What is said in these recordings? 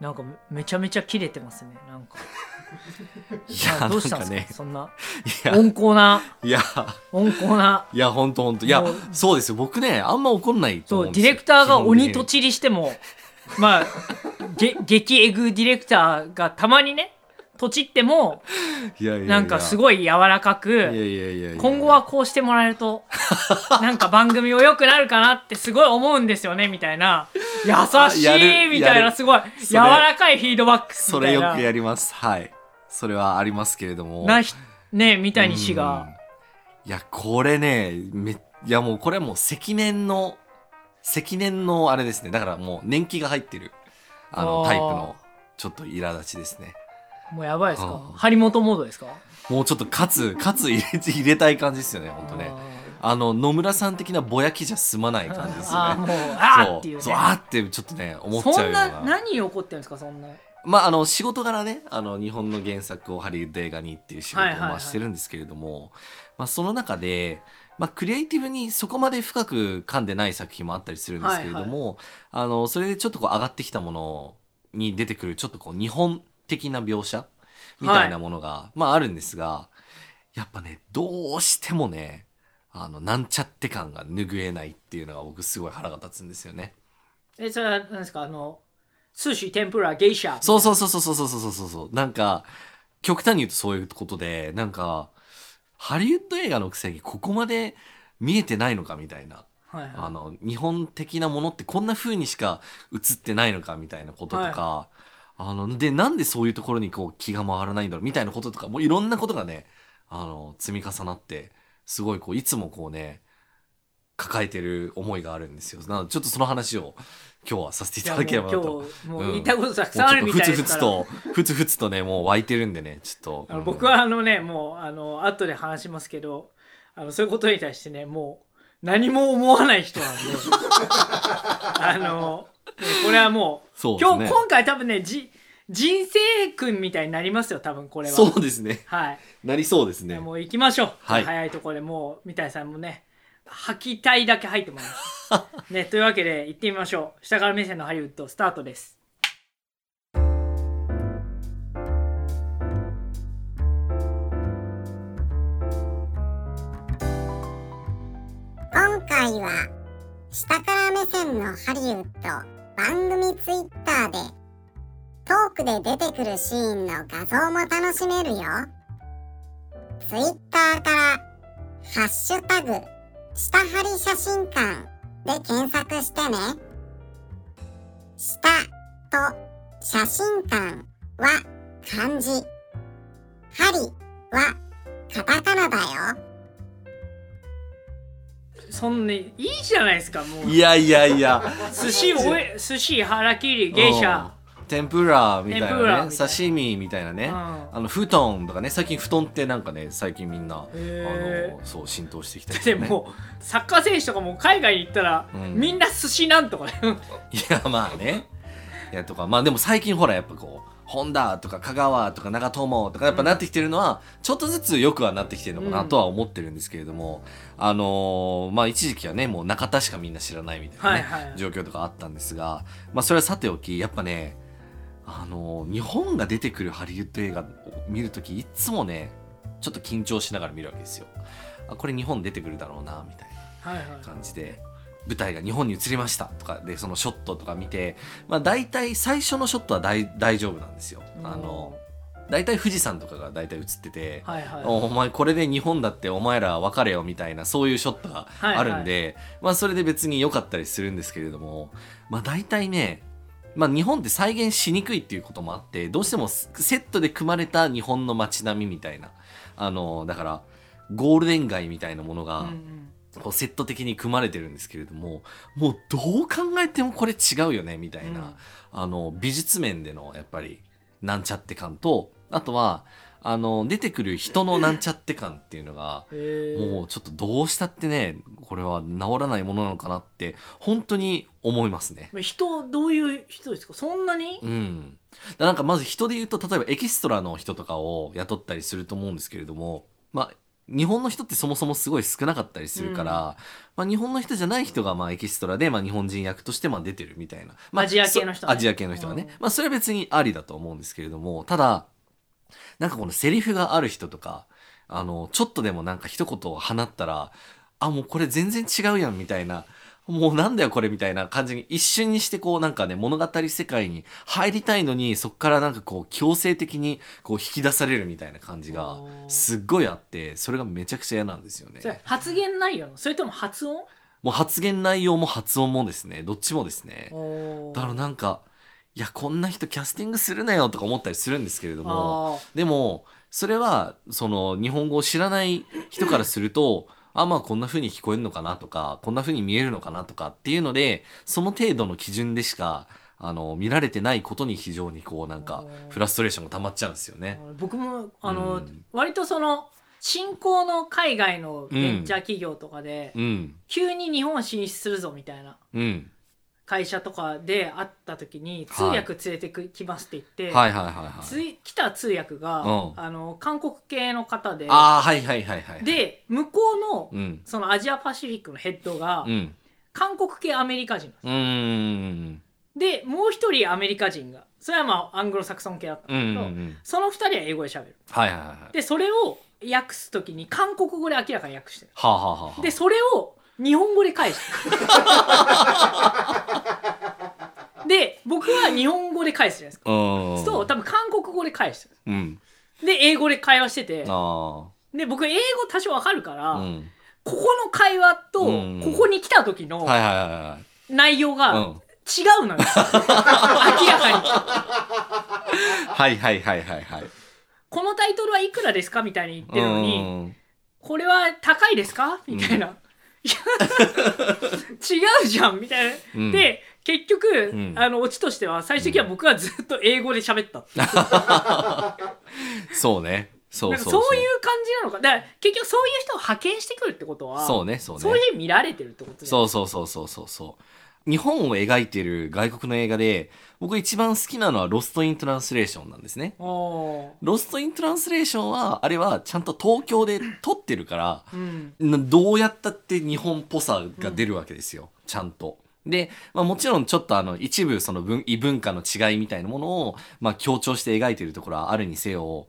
なんかめめちゃめちゃキレてますねなんか。いや、どうしたんですかね、そんな。温厚な。いや、温厚な。いや、ほんとほんと。いやそうですよ。僕ね、あんま怒んないとそう思うんですよ。ディレクターが鬼と基ちりしても まあげ激エグディレクターがたまにねとちっても本的にいやいやいやなんかすごい柔らかくいやいやいやいや今後はこうしてもらえると なんか番組も良くなるかなってすごい思うんですよねみたいな優しいみたいなすごいそ柔れらかいフィードバックそみたいなれよくやります。はい。それはありますけれども。なひね三谷氏がうん。いや、これね、め、いやもうこれはもう積年の、積年のあれですね。だからもう年季が入ってる、あの、タイプの、ちょっと苛立ちですね。もうやばいですか？うん張本モードですか？もうちょっと勝つ、勝つ入れ入れたい感じですよね、ほんとね。あの野村さん的なぼやきじゃ済まない感じですよね。あーもうあーっていうねそうあーってちょっとね思っちゃうそんような。な何起こってるんですかそんな？まああの仕事柄ねあの日本の原作をハリウッド映画にっていう仕事をはいはいはいまあしてるんですけれども、まあその中で。まあ、クリエイティブにそこまで深く噛んでない作品もあったりするんですけれども、あのそれでちょっとこう上がってきたものに出てくるちょっとこう日本的な描写？みたいなものが、まああるんですがやっぱねどうしてもねあのなんちゃって感が拭えないっていうのが僕すごい腹が立つんですよね。えそれは何ですか？あの寿司天ぷらゲイシャそうそうそうそうそうそうそうそうそう。なんか極端に言うとそういうことでなんかハリウッド映画のくせにここまで見えてないのかみたいな。はいはい。あの日本的なものってこんな風にしか映ってないのかみたいなこととか、あのでなんでそういうところにこう気が回らないんだろうみたいなこととかもういろんなことがねあの積み重なってすごいこういつもこうね抱えてる思いがあるんですよ。なのでちょっとその話を今日はさせていただければなと。もう今日もううん。言いたいことたくさんあるみふつふつたいですから、とふつふつとねもう湧いてるんでねちょっと、僕はあのねもうあの後で話しますけどあのそういうことに対してねもう何も思わない人なんで。あのこれはもうそうですね。今日今回多分ねじ人生君みたいになりますよ多分これは。そうですね。はい。なりそうですね。もう行きましょう、はい。早いところでもう三谷さんもね吐きたいだけ吐いてもらいます。ねというわけで行ってみましょう。下から目線のハリウッドスタートです。今回は下から目線のハリウッド番組ツイッターでトークで出てくるシーンの画像も楽しめるよ。ツイッターから「ハッシュタグ下張り写真館」で検索してね。下と写真館は漢字。針はカタカナだよ。そんないいじゃないですかもう。いやいやいや。寿司おえ寿司腹切り芸者。うん。天ぷらみたいなな。ね刺身みたいなね、うん。あの布団とかね。最近布団ってなんかね最近みんなあのそう浸透してきたりでもサッカー選手とかも海外に行ったら、うん。みんな寿司なんとかね。いやまあね。いやとかまあでも最近ほらやっぱこうホンダとか香川とか長友とかやっぱなってきてるのは、ちょっとずつよくはなってきてるのかなとは思ってるんですけれども、あのーまあ一時期はねもう中田しかみんな知らないみたいな、ねはいはい状況とかあったんですが、まあ、それはさておきやっぱねあのー日本が出てくるハリウッド映画を見るときいつもねちょっと緊張しながら見るわけですよ。あこれ日本出てくるだろうなみたいな。はいはい感じで舞台が日本に移りましたとかでそのショットとか見て、まあ、大体最初のショットは大大丈夫なんですよ。あの大体富士山とかが大体映ってて、はいはい。おお前これで日本だってお前ら別れよみたいなそういうショットがあるんで、まあそれで別に良かったりするんですけれどもまあ大体ねまあ日本って再現しにくいっていうこともあってどうしてもセットで組まれた日本の街並みみたいなあのだからゴールデン街みたいなものが、こうセット的に組まれてるんですけれどももうどう考えてもこれ違うよねみたいな、あの美術面でのやっぱりなんちゃって感とあとはあの出てくる人のなんちゃって感っていうのがもうちょっとどうしたってねこれは治らないものなのかなって本当に思いますね。人どういう人ですか？そんなに？うん、なんかまず人で言うと例えばエキストラの人とかを雇ったりすると思うんですけれどもまあ日本の人ってそもそもすごい少なかったりするから、まあ、日本の人じゃない人がまあエキストラでまあ日本人役としてまあ出てるみたいな、まあ、アジア系の人がね。そアジア系の人がね、うん。まあそれは別にありだと思うんですけれどもただなんかこのセリフがある人とかあのちょっとでもなんか一言を放ったらあもうこれ全然違うやんみたいなもうなんだよこれみたいな感じに一瞬にしてこうなんかね物語世界に入りたいのにそこからなんかこう強制的にこう引き出されるみたいな感じがすっごいあってそれがめちゃくちゃ嫌なんですよね。発言内容それとも発音？もう発言内容も発音もですね。どっちもですね。だからなんかいやこんな人キャスティングするなよとか思ったりするんですけれどもあでもそれはその日本語を知らない人からするとあまあこんな風に聞こえるのかなとかこんな風に見えるのかなとかっていうのでその程度の基準でしかあの見られてないことに非常にこうなんかフラストレーションが溜まっちゃうんですよね。ー僕もあの、うん。割とその新興の海外のベンチャー企業とかで、うん。急に日本進出するぞみたいな。うん会社とかで会った時に通はい。訳連れてくきますって言って、はいはいはいはい。つい来た通訳が、うん。あの韓国系の方でああはいはいはいはい。、で向こうの、うん。そのアジアパシフィックのヘッドが、うん。韓国系アメリカ人うーんでもう一人アメリカ人がそれはまあアングロサクソン系だったうんんだけど、うんうん。その二人は英語で喋る。はいはいはいはい。でそれを訳す時に韓国語で明らかに訳してる。はあはあはあはあ。でそれを日本語で返し で僕は日本語で返すじゃないですか。うん。そう多分韓国語で返してるうん。で英語で会話してて。あで僕英語多少わかるから、あうん。ここの会話とうん。ここに来た時の。内容がうん。違うのよ、明らかに。はいはいはいはいはい。このタイトルはいくらですか？みたいに言ってるのに、うん。これは高いですか？みたいな。いや違うじゃんみたいな。うん。で結局、ん。あのオチとしては最終的には僕はずっと英語で喋った、そうね。そうなんかそそうういう感じなのか。だから結局そういう人を派遣してくるってことはそうねそうね。そういうふうに見られてるってことじゃんそうそうそうそうそうそう日本を描いている外国の映画で僕一番好きなのは「ロスト・イン・トランスレーション」なんですね。ロスト・イン・トランスレーションはあれはちゃんと東京で撮ってるからうんなどうやったって日本っぽさが出るわけですよ、ちゃんと。で、まあ、もちろんちょっとあの一部その文異文化の違いみたいなものを、まあ、強調して描いているところはあるにせよ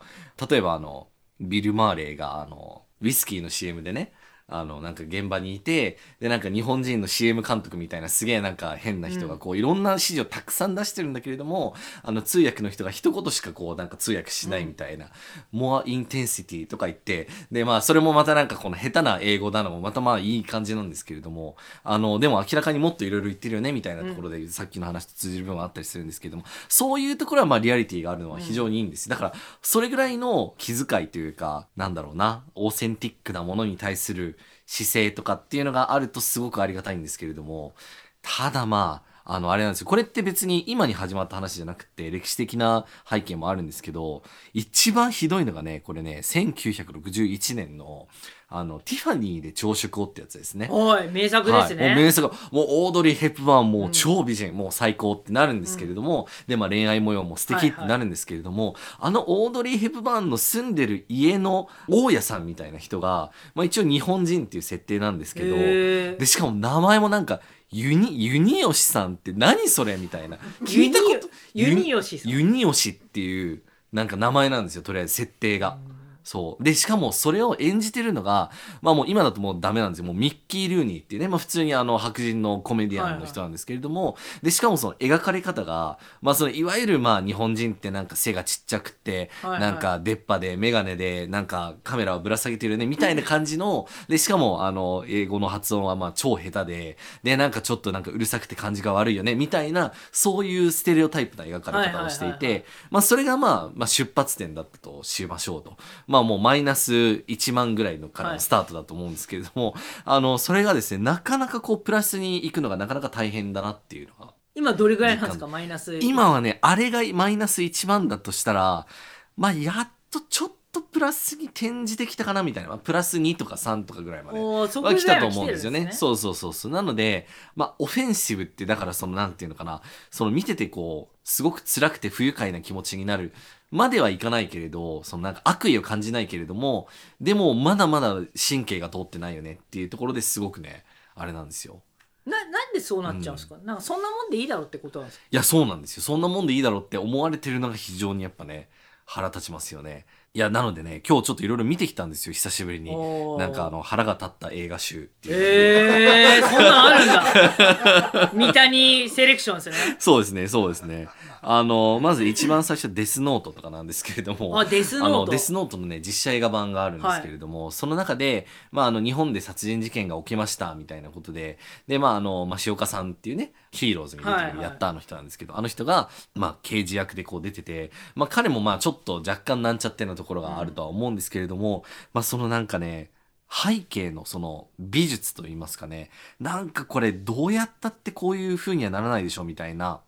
例えばあのビル・マーレーがあのウイスキーの CM でねあのなんか現場にいてでなんか日本人の CM 監督みたいなすげえなんか変な人がこういろんな指示をたくさん出してるんだけれどもあの通訳の人が一言しかこうなんか通訳しないみたいな「more intensity」とか言ってでまあそれもまたなんかこの下手な英語なのもまたまあいい感じなんですけれどもあのでも明らかにもっといろいろ言ってるよねみたいなところで、さっきの話と通じる部分はあったりするんですけれどもそういうところはまあリアリティがあるのは非常にいいんです、だからそれぐらいの気遣いというかなんだろうなオーセンティックなものに対する姿勢とかっていうのがあるとすごくありがたいんですけれどもただまああのあれなんですよ。これって別に今に始まった話じゃなくて歴史的な背景もあるんですけど一番ひどいのがねこれね1961年のあのティファニーで朝食をってやつですね。おい名作ですね、はい、もう名作。もうオードリー・ヘップバーンもう超美人、もう最高ってなるんですけれども、で、まあ、恋愛模様も素敵ってなるんですけれども、あのオードリー・ヘップバーンの住んでる家の大家さんみたいな人が、まあ、一応日本人っていう設定なんですけど、でしかも名前もなんかユニユニヨシさんって何それみたいな。聞いたこと？ユニヨシさん。ユニヨシっていうなんか名前なんですよとりあえず設定が。そう。でしかもそれを演じてるのがまあもう今だともうダメなんですよ。もうミッキー・ルーニーっていうね、まあ、普通にあの白人のコメディアンの人なんですけれども、でしかもその描かれ方が、まあ、そのいわゆるまあ日本人ってなんか背がちっちゃくて、はいはい。なんか出っ歯で眼鏡でなんかカメラをぶら下げてるねみたいな感じのでしかもあの英語の発音はまあ超下手ででなんかちょっとなんかうるさくて感じが悪いよねみたいなそういうステレオタイプな描かれ方をしていて、はいはいはいはまあ、それがまあ、まあ、出発点だったとしましょうと。ままあもうマイナス1万ぐらいのからはい。のスタートだと思うんですけれども、あのそれがですねなかなかこうプラスに行くのがなかなか大変だなっていうのが今どれぐらいなんですか？マイナス。今はねあれがマイナス1万だとしたらまあやっとちょっとプラスに転じてきたかなみたいな、まあプラス2とか3とかぐらいまでは来たと思うんですよね。来てるんですね。そうそうそうそう。なので、まあ、オフェンシブって、だからその、なんていうのかな、その見ててこう、すごく辛くて不愉快な気持ちになるまではいかないけれど、そのなんか悪意を感じないけれども、でもまだまだ神経が通ってないよねっていうところですごくね、あれなんですよ。ななんでそうなっちゃうんですか、なんかそんなもんでいいだろうってことなんですか？いや、そうなんですよ。そんなもんでいいだろうって思われてるのが非常にやっぱね、腹立ちますよね。いや、なのでね、今日ちょっといろいろ見てきたんですよ、久しぶりに。なんかあの、腹が立った映画集っていう。えー、そんなんあるんだ 三谷セレクションですねそうですね、そうですね。あの、まず一番最初はデスノートとかなんですけれども。あデスノート？あのデスノートのね、実写映画版があるんですけれども、その中で、まあ、あの、日本で殺人事件が起きました、みたいなことで、で、まあ、あの、まあ、岡さんっていうね、ヒーローズに出てるヤッターの人なんですけど、あの人が、まあ、刑事役でこう出てて、まあ、彼もまあ、ちょっと若干なんちゃってなところがあるとは思うんですけれども、まあ、そのなんかね、背景のその美術といいますかね、なんかこれどうやったってこういう風にはならないでしょみたいな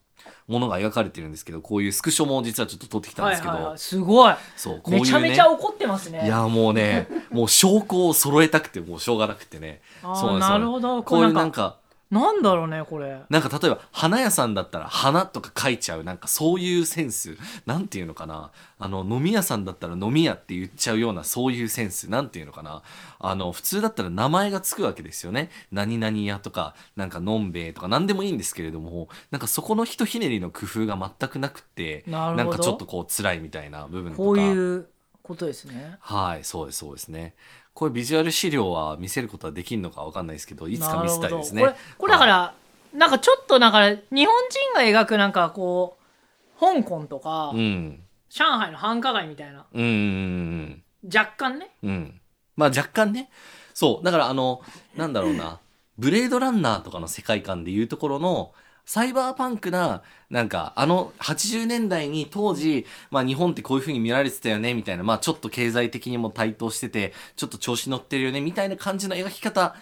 ものが描かれてるんですけど、こういうスクショも実はちょっと撮ってきたんですけど、はいはいはい。すごい。そう、こういうね。めちゃめちゃ怒ってますね。いや、もうね、もう証拠を揃えたくてもうしょうがなくてね。そうなんですよ。なるほど。こういうなんか、なんだろうねこれ。なんか例えば花屋さんだったら花とか書いちゃうなんかそういうセンス。なんていうのかな。あの飲み屋さんだったら飲み屋って言っちゃうようなそういうセンス。なんていうのかな。あの普通だったら名前がつくわけですよね。何々屋とかなんかのんべえとか何でもいいんですけれどもなんかそこのひとひねりの工夫が全くなくってなんかちょっとこう辛いみたいな部分とか。こういうことですね。はいそうですそうですねこういうビジュアル資料は見せることはできるのかわかんないですけどいつか見せたいですねこれこれだから、なんかちょっとだから日本人が描くなんかこう香港とか、うん上海の繁華街みたいなうん若干ねうん。まあ若干ね。そう。だからあの、なんだろうな。ブレードランナーとかの世界観でいうところの、サイバーパンクな、なんか、あの、80年代に当時、まあ日本ってこういう風に見られてたよね、みたいな、まあちょっと経済的にも台頭してて、ちょっと調子乗ってるよね、みたいな感じの描き方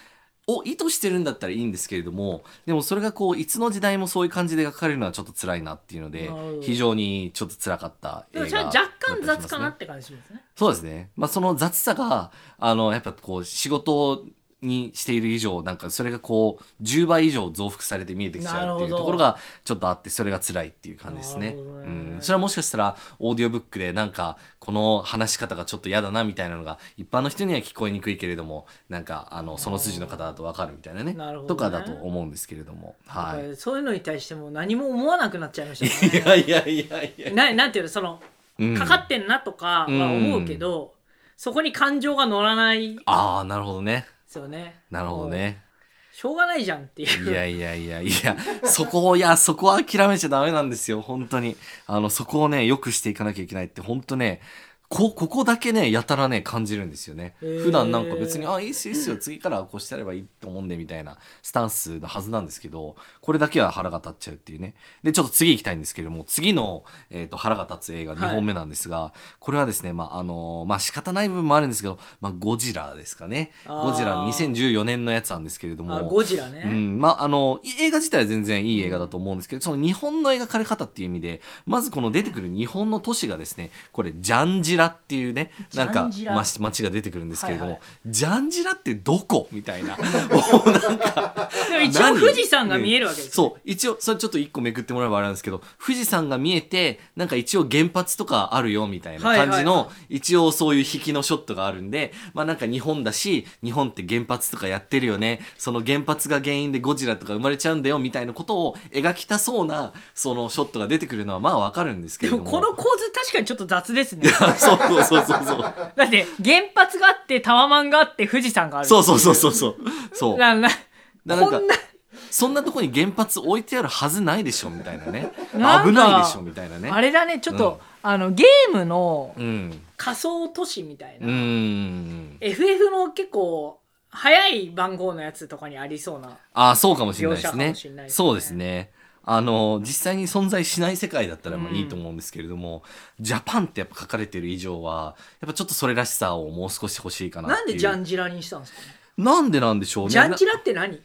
を意図してるんだったらいいんですけれども、でもそれがこう、いつの時代もそういう感じで描かれるのはちょっと辛いなっていうので非常にちょっと辛かった映画でもそれは若干雑かなって感じしますね。そうですね。まあ、その雑さが、あの、やっぱこう、仕事にしている以上、なんかそれがこう、10倍以上増幅されて見えてきちゃうっていうところがちょっとあって、それが辛いっていう感じですね。ねうん。それはもしかしたら、オーディオブックでなんか、この話し方がちょっと嫌だなみたいなのが、一般の人には聞こえにくいけれども、なんか、あの、その筋の方だとわかるみたいなね。なるほどねとかだと思うんですけれども。はだからそういうのに対しても何も思わなくなっちゃいましたい。いねやいやいやいや。ななんていうのそのうんかかってんなとかは思うけど、そこに感情が乗らないでああ、なるほどね。すよねなるほどね。しょうがないじゃんっていういやいやいやいや、そこを、いや、そこは諦めちゃダメなんですよ、本当に。あの、そこをね、良くしていかなきゃいけないって、本当ね、こ、ここだけね、やたらね、感じるんですよね。へー普段なんか別に、あ、いいっすよ、いいっすよ、次からはこうしてやればいいと思うんで、みたいなスタンスのはずなんですけど、これだけは腹が立っちゃうっていうね。で、ちょっと次行きたいんですけれども、次の、えっ、と、腹が立つ映画2本目なんですが、これはですね、まあ、あのまあ、仕方ない部分もあるんですけど、まあ、ゴジラですかね。ゴジラ2014年のやつなんですけれども。あゴジラね、うん、まあ、あの、い映画自体は全然いい映画だと思うんですけど、その日本の描かれ方っていう意味で、まずこの出てくる日本の都市がですね、これ、ジャンジラっていうね、なんか街が出てくるんですけれども、はいはジャンジラってどこ？みたいな。でも一応何？富士山が見えるわけですよ、そう、一応、それちょっと一個めくってもらえばあれなんですけど、富士山が見えて、なんか一応原発とかあるよみたいな感じはいはい。一応そういう引きのショットがあるんで、まあなんか日本だし、日本って原発とかやってるよね、その原発が原因でゴジラとか生まれちゃうんだよみたいなことを描きたそうな、そのショットが出てくるのはまあわかるんですけれどこの構図確かにちょっと雑ですねそうそうそうそうそう。だって原発があってタワマンがあって富士山があるそうそうそうそうそう。そう。ななだからこんなそんなとこに原発置いてあるはずないでしょみたいなね。なんか危ないでしょみたいなね。あれだねちょっと、あのゲームのうん。仮想都市みたいうな、ん。FF の結構早い番号のやつとかにありそうなああ、そうかもしれないですねそうですね。あの実際に存在しない世界だったらまあうん。いいと思うんですけれども、ジャパンってやっぱ書かれてる以上はやっぱちょっとそれらしさをもう少し欲しいかななんでジャンジラにしたんですかね？なんでなんでしょうね。ジャンジラって何？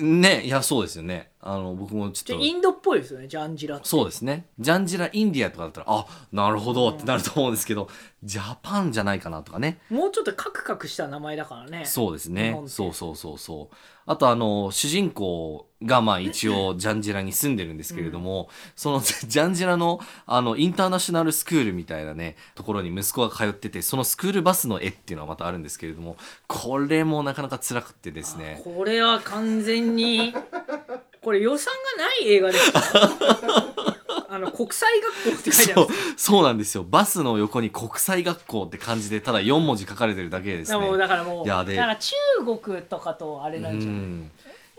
ねいやそうですよねあの僕もちょっと。インドっぽいですよねジャンジラそうですね。ジャンジラインディアとかだったらあなるほどってなると思うんですけど、ジャパンじゃないかなとかね。もうちょっとカクカクした名前だからね。そうです日ねそうそうそうそう。あとあの主人公がまあ一応 ジャンジラに住んでるんですけれども、そのジャンジラのあのインターナショナルスクールみたいなねところに息子が通っててそのスクールバスの絵っていうのはまたあるんですけれどもこれもなかなか辛くてですね。これは完全にこれ予算がない映画ですか？あの国際学校って書いてあそうるんです。そうなんですよ。バスの横に国際学校って感じでただ4文字書かれてるだけでですね。だからもうだからもういやでだから中国とかとあれなんじゃなん。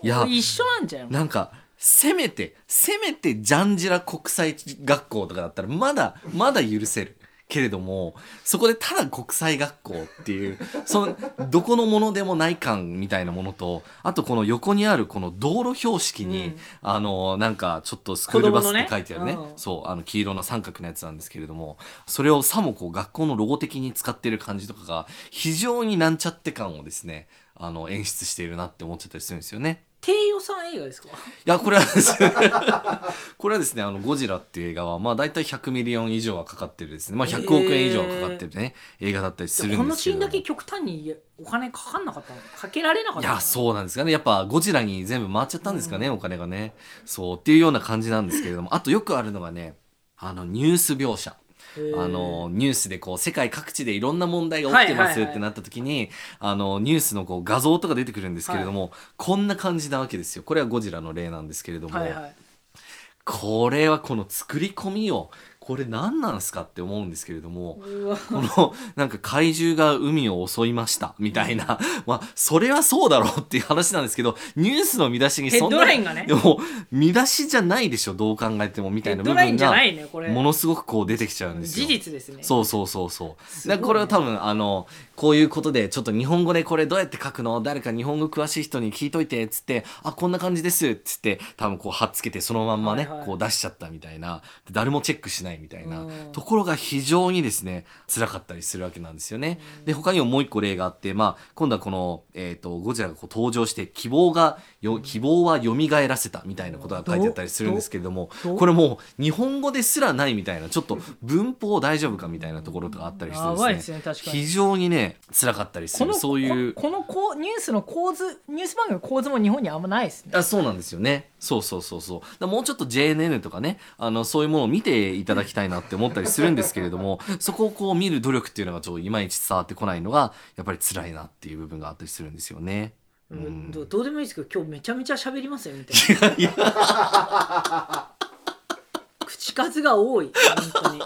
いや一緒なんじゃない？なんかせめてせめてジャンジラ国際学校とかだったらまだまだ許せるけれどもそこでただ国際学校っていう そのどこのものでもない感みたいなものとあとこの横にあるこの道路標識に、うん。あのなんかちょっとスクールバスって書いてあるね。ね。うん。そうあの黄色の三角のやつなんですけれどもそれをさもこう学校のロゴ的に使ってる感じとかが非常になんちゃって感をですねあの演出しているなって思っちゃったりするんですよね。低予算映画ですか？いやこれはですね これはですねあのゴジラっていう映画はまあ大体100 million 以上はかかってるですね。まあ100億円以上はかかってるね、映画だったりするんですけど。このシーンだけ極端にお金かかんなかったのかけられなかったのいやそうなんですかね。やっぱゴジラに全部回っちゃったんですかね、お金がね。そうっていうような感じなんですけれども。あとよくあるのがねあのニュース描写あのニュースでこう世界各地でいろんな問題が起きてまはいはいはいすってなった時に、あのニュースのこう画像とか出てくるんですけれども、こんな感じなわけですよ。これはゴジラの例なんですけれども、はいはい。これはこの作り込みをこれ何なんすかって思うんですけれどもこのなんか怪獣が海を襲いましたみたいな、まあそれはそうだろうっていう話なんですけどニュースの見出しにそんなでも見出しじゃないでしょどう考えてもみたいな部分がものすごくこう出てきちゃうんですよ。事実ですね。そうそうそうそう。これは多分あのこういうことでちょっと日本語でこれどうやって書くの誰か日本語詳しい人に聞いといてっつってあこんな感じですっつって多分こう貼っつけてそのまんまね、はいはい。こう出しちゃったみたいな。で誰もチェックしないみたいなうん。ところが非常にですね辛かったりするわけなんですよね。で他にももう一個例があってまあ今度はこのえっ、とゴジラがこう登場して希望がよ希望は蘇らせたみたいなことが書いてあったりするんですけれどもこれもう日本語ですらないみたいなちょっと文法大丈夫かみたいなところとかあったりしてですね。ね非常にね辛かったりするそういうここのこうニュースの構図ニュース番組の構図も日本にあんまないですね。あそうなんですよねそうそうそうそう。だもうちょっと JNN とかねあのそういうものを見ていただきたいなって思ったりするんですけれども そこをこう見る努力っていうのがちょっといまいち伝わってこないのがやっぱり辛いなっていう部分があったりするんですよね。うん。どどうでもいいですけど今日めちゃめちゃ喋りますよみたいないや口数が多い本当に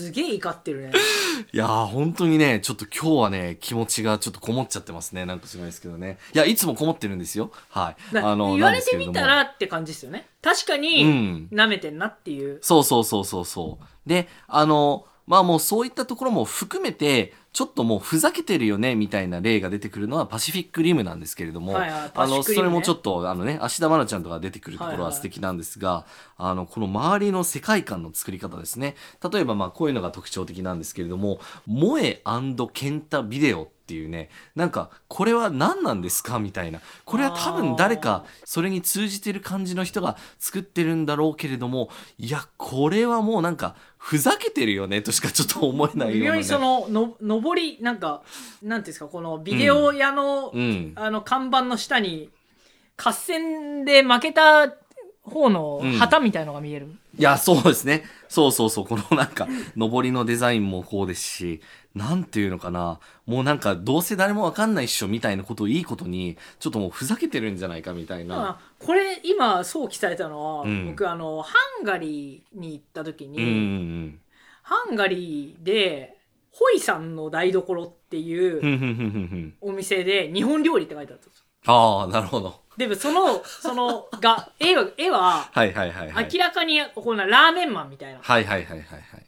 すげえ怒ってるね。いやー本当にねちょっと今日はね気持ちがちょっとこもっちゃってますね。なんかすごいですけどね。いやいつもこもってるんですよ。はい。だあの言われてみたらって感じですよね。確かうにん。舐めてんなっていう、そうそうそうそうそう。であのまあもうそういったところも含めてちょっともうふざけてるよねみたいな例が出てくるのはパシフィックリムなんですけれども、はいはいパあのそれもちょっとあのね芦田愛菜ちゃんとか出てくるところは素敵なんですが、あのこの周りの世界観の作り方ですね。例えばまあこういうのが特徴的なんですけれども「萌えケンタビデオ」っていうねなんかこれは何なんですか？みたいな。これは多分誰かそれに通じてる感じの人が作ってるんだろうけれどもいやこれはもうなんかふざけてるよねとしかちょっと思えないような、ね、微妙にそのの上りなんかなんていうんですかこのビデオ屋の、うん。あの看板の下に合戦で負けた方の旗みたいのが見える、いやそうですねそうそうそうこのなんか上りのデザインもこうですしなんていうのかな。もうなんかどうせ誰もわかんないっしょみたいなことをいいことにちょっともうふざけてるんじゃないかみたいな。まあこれ今想起されたのは、うん。僕あのハンガリーに行った時に、うんうんハンガリーでホイさんの台所っていうお店で日本料理って書いてあったんですよ。ああなるほどでもそのそのが絵は絵ははいはいはいはい。明らかにこんなラーメンマンみたいな。はいはいはいはいはい。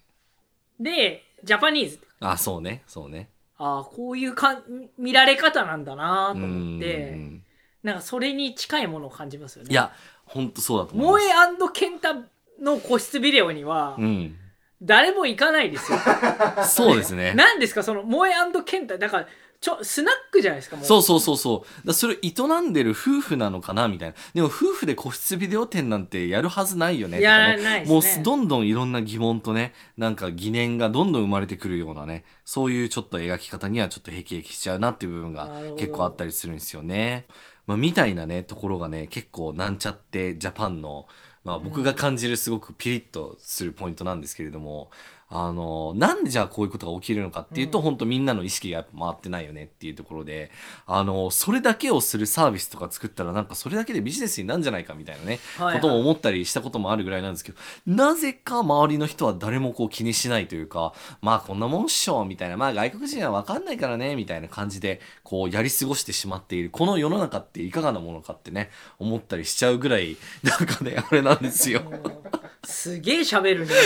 でジャパニーズ。あそうねそうね。ああこういうか見られ方なんだなとう思って。んなんかそれに近いものを感じますよね。いや本当そうだと思い萌ます。えケンタの個室ビデオにはうん。誰も行かないですよ。そうですね。何ですかその萌えケンタだからちょスナックじゃないですかもう。そうそうそうそう。だそれ営んでる夫婦なのかなみたいな。でも夫婦で個室ビデオ店なんてやるはずないよね。とかやね。らないですね。もうどんどんいろんな疑問とねなんか疑念がどんどん生まれてくるようなねそういうちょっと描き方にはちょっとへきへきしちゃうなっていう部分がなるほど。結構あったりするんですよね。まあ、みたいなねところがね結構なんちゃってジャパンの、まあ、僕が感じるすごくピリッとするポイントなんですけれども、あのなんでじゃあこういうことが起きるのかっていうと、うん。本当みんなの意識がやっぱ回ってないよねっていうところであのそれだけをするサービスとか作ったらなんかそれだけでビジネスになるんじゃないかみたいなねはいはい。ことも思ったりしたこともあるぐらいなんですけどなぜか周りの人は誰もこう気にしないというかまあこんなもんっしょみたいなまあ外国人は分かんないからねみたいな感じでこうやり過ごしてしまっているこの世の中っていかがなものかってね思ったりしちゃうぐらいなんかねあれなんですよ。すげえ喋るね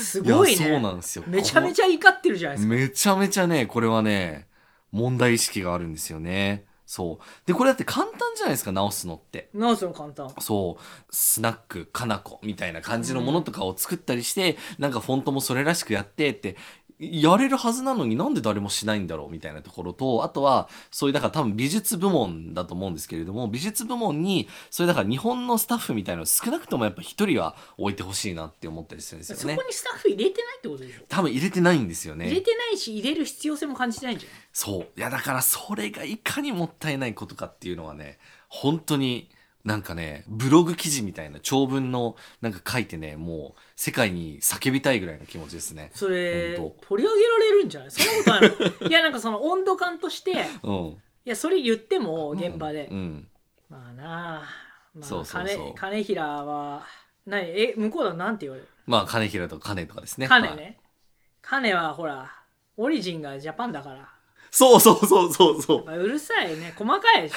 すごいね。そうなんですよ。めちゃめちゃ怒ってるじゃないですか。めちゃめちゃねこれはね問題意識があるんですよね。そう。でこれだって簡単じゃないですか直すのって。なんその簡単。そう。スナックかなこみたいな感じのものとかを作ったりして、なんかフォントもそれらしくやってってやれるはずなのになんで誰もしないんだろうみたいなところとあとはそういうだから多分美術部門だと思うんですけれども美術部門にそれだから日本のスタッフみたいなの少なくともやっぱ一人は置いてほしいなって思ったりするんですよね。そこにスタッフ入れてないってことでしょ多分入れてないんですよね。入れてないし入れる必要性も感じてないんじゃないそう。いやだからそれがいかにもったいないことかっていうのはね本当になんかねブログ記事みたいな長文のなんか書いてねもう世界に叫びたいぐらいの気持ちですね。それ本取り上げられるんじゃない？そんなことないの？いやなんかその温度感として。いうん。やそれ言っても現場で、うん。まあなあ、まあ、そうそうそう。金金平は何え向こうだとなんて言われる？まあ金平とか金とかですね。はい。金ね金はほらオリジンがジャパンだから、そうそうそうそうそう。まあ、うるさいね。細かいでしょ？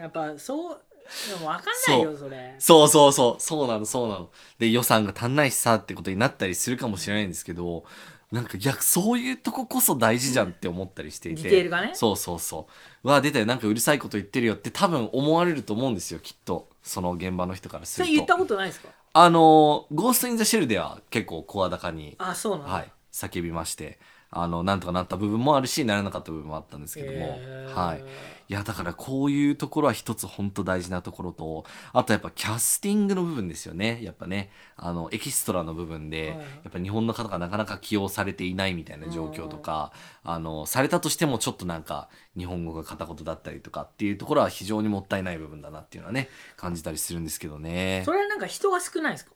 やっぱそうでも分かんないよそれ。そうそうそう。そうなのそうなの。で予算が足んないしさってことになったりするかもしれないんですけどなんかいやそういうとここそ大事じゃんって思ったりしていて。ディテールがね？そうそうそう。わあ出たよ。なんかうるさいこと言ってるよって多分思われると思うんですよきっと。その現場の人からすると。それ言ったことないですか？あの「ゴースト・イン・ザ・シェル」では結構声高に、あそうなんだ、はい、叫びましてあのなんとかなった部分もあるしならなかった部分もあったんですけども、へー。はい、いやだからこういうところは一つ本当大事なところとあとやっぱキャスティングの部分ですよね。やっぱね。あのエキストラの部分で、はい。やっぱ日本の方がなかなか起用されていないみたいな状況とか、あのされたとしてもちょっとなんか日本語が片言だったりとかっていうところは非常にもったいない部分だなっていうのはね感じたりするんですけどね。それはなんか人が少ないですか？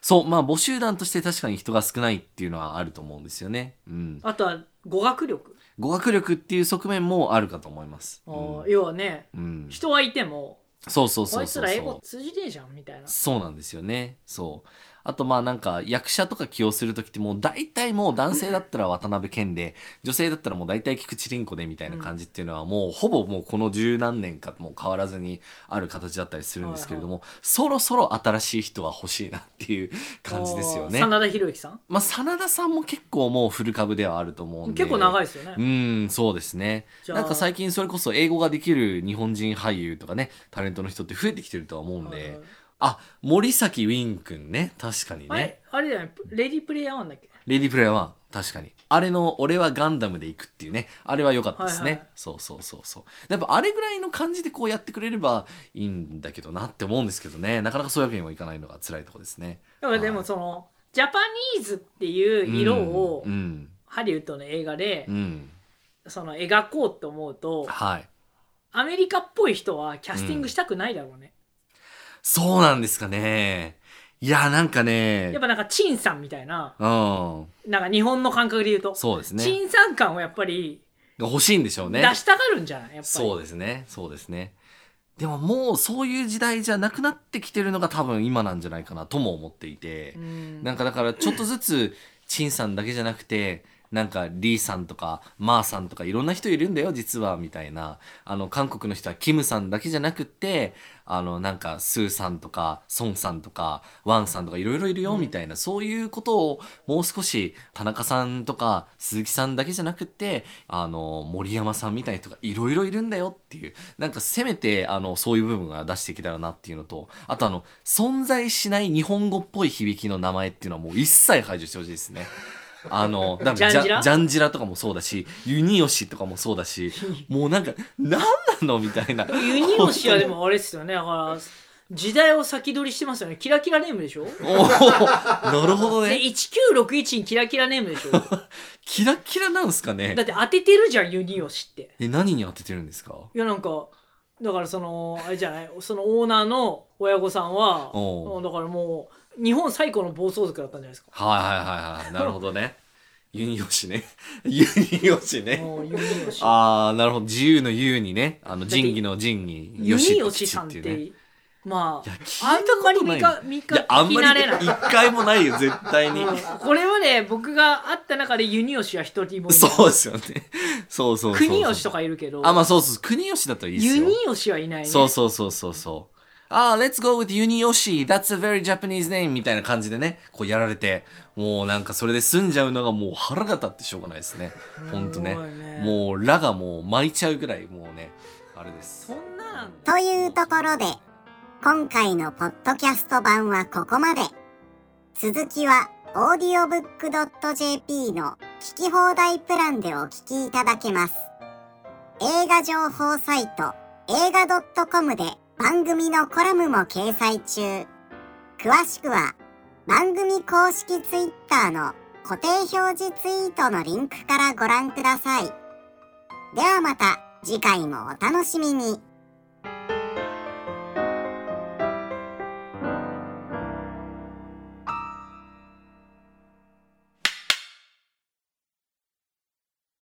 そうまあ募集団として確かに人が少ないっていうのはあると思うんですよね。うん。あとは語学力、語学力っていう側面もあるかと思います。あー要はねうん、うん人はいてもそうそうこいつそうそう。そうら英語通じねえじゃんみたいな。そうなんですよね。そうあとまあなんか役者とか起用する時ってもう大体もう男性だったら渡辺謙で女性だったらもう大体菊池凛子でみたいな感じっていうのはもうほぼもうこの十何年かもう変わらずにある形だったりするんですけれども、そろそろ新しい人が欲しいなっていう感じですよね。真田広之さん？まあ真田さんも結構もうフル株ではあると思うんで。結構長いいですよね、うんそうですね。なんか最近それこそ英語ができる日本人俳優とかねタレントの人って増えてきてるとは思うんで、あ森崎ウィン君ね。確かにね。あれあれだよねレディープレイヤー1だっけ？レディープレイヤー1確かに。あれの「俺はガンダムで行く」っていうね。あれは良かったですね、はいはい。そうそうそうそう。やっぱあれぐらいの感じでこうやってくれればいいんだけどなって思うんですけどね。なかなかそういうわけにもいかないのが辛いところですね。だからでもその、ジャパニーズっていう色をうんうん、ハリウッドの映画で、うん。その描こうと思うとはい。アメリカっぽい人はキャスティングしたくないだろうね、そうなんですかね。いやなんかね。やっぱなんか陳さんみたいな。うん。なんか日本の感覚で言うと。そうですね。陳さん感をやっぱり欲しいんでしょうね。出したがるんじゃない？やっぱり。そうですね。そうですね。でももうそういう時代じゃなくなってきてるのが多分今なんじゃないかなとも思っていて、うん。なんかだからちょっとずつ陳さんだけじゃなくてなんかリーさんとかマーさんとかいろんな人いるんだよ実はみたいな。あの韓国の人はキムさんだけじゃなくってあのなんかスーさんとかソンさんとかワンさんとかいろいろいるよみたいな、そういうことをもう少し田中さんとか鈴木さんだけじゃなくってあの森山さんみたいな人がいろいろいるんだよっていう。なんかせめてあのそういう部分が出していけたらなっていうのとあとあの存在しない日本語っぽい響きの名前っていうのはもう一切排除してほしいですね。あの、ジャンジラ？ジャンジラとかもそうだし、ユニヨシとかもそうだし、もうなんか、なんなのみたいな。ユニオシはでもあれですよね。だから時代を先取りしてますよね。キラキラネームでしょ？なるほどでね。1961にキラキラネームでしょ？キラキラなんすかね？だって当ててるじゃんユニオシって。え、何に当ててるんですか？いやなんかだからそのあれじゃない？そのオーナーの親御さんはだからもう日本最古の暴走族だったんじゃないですかはいはいはいはい。なるほどね。ユニヨシね。ユニヨシね。もうユニオシあー、なるほど。自由の優にね。あの、仁義の仁に、ユニと吉オシさんっっていうね。てまあ聞あん。まり見か見かき慣れない一回もないよ、絶対に。うんこれはね僕が会った中でユニオシは一人もそうですよね。そうそうそうそう。国吉とかいるけどあ、まあそうそう。国吉だといいですよ。ユニオシはいないねそうそうそうそうそう。ああ、let's go with ユニヨシ。That's a very Japanese name. みたいな感じでね、こうやられて、もうなんかそれで済んじゃうのがもう腹が立ってしょうがないですね。ほんとね。もう、らがもう巻いちゃうぐらい、もうね、あれですそ。んなというところで今回のポッドキャスト版はここまで続きは audiobook.jp の聞き放題プランでお聞きいただけます映画情報サイト映画 .com で番組のコラムも掲載中。詳しくは番組公式 Twitter の固定表示ツイートのリンクからご覧ください。ではまた次回もお楽しみに。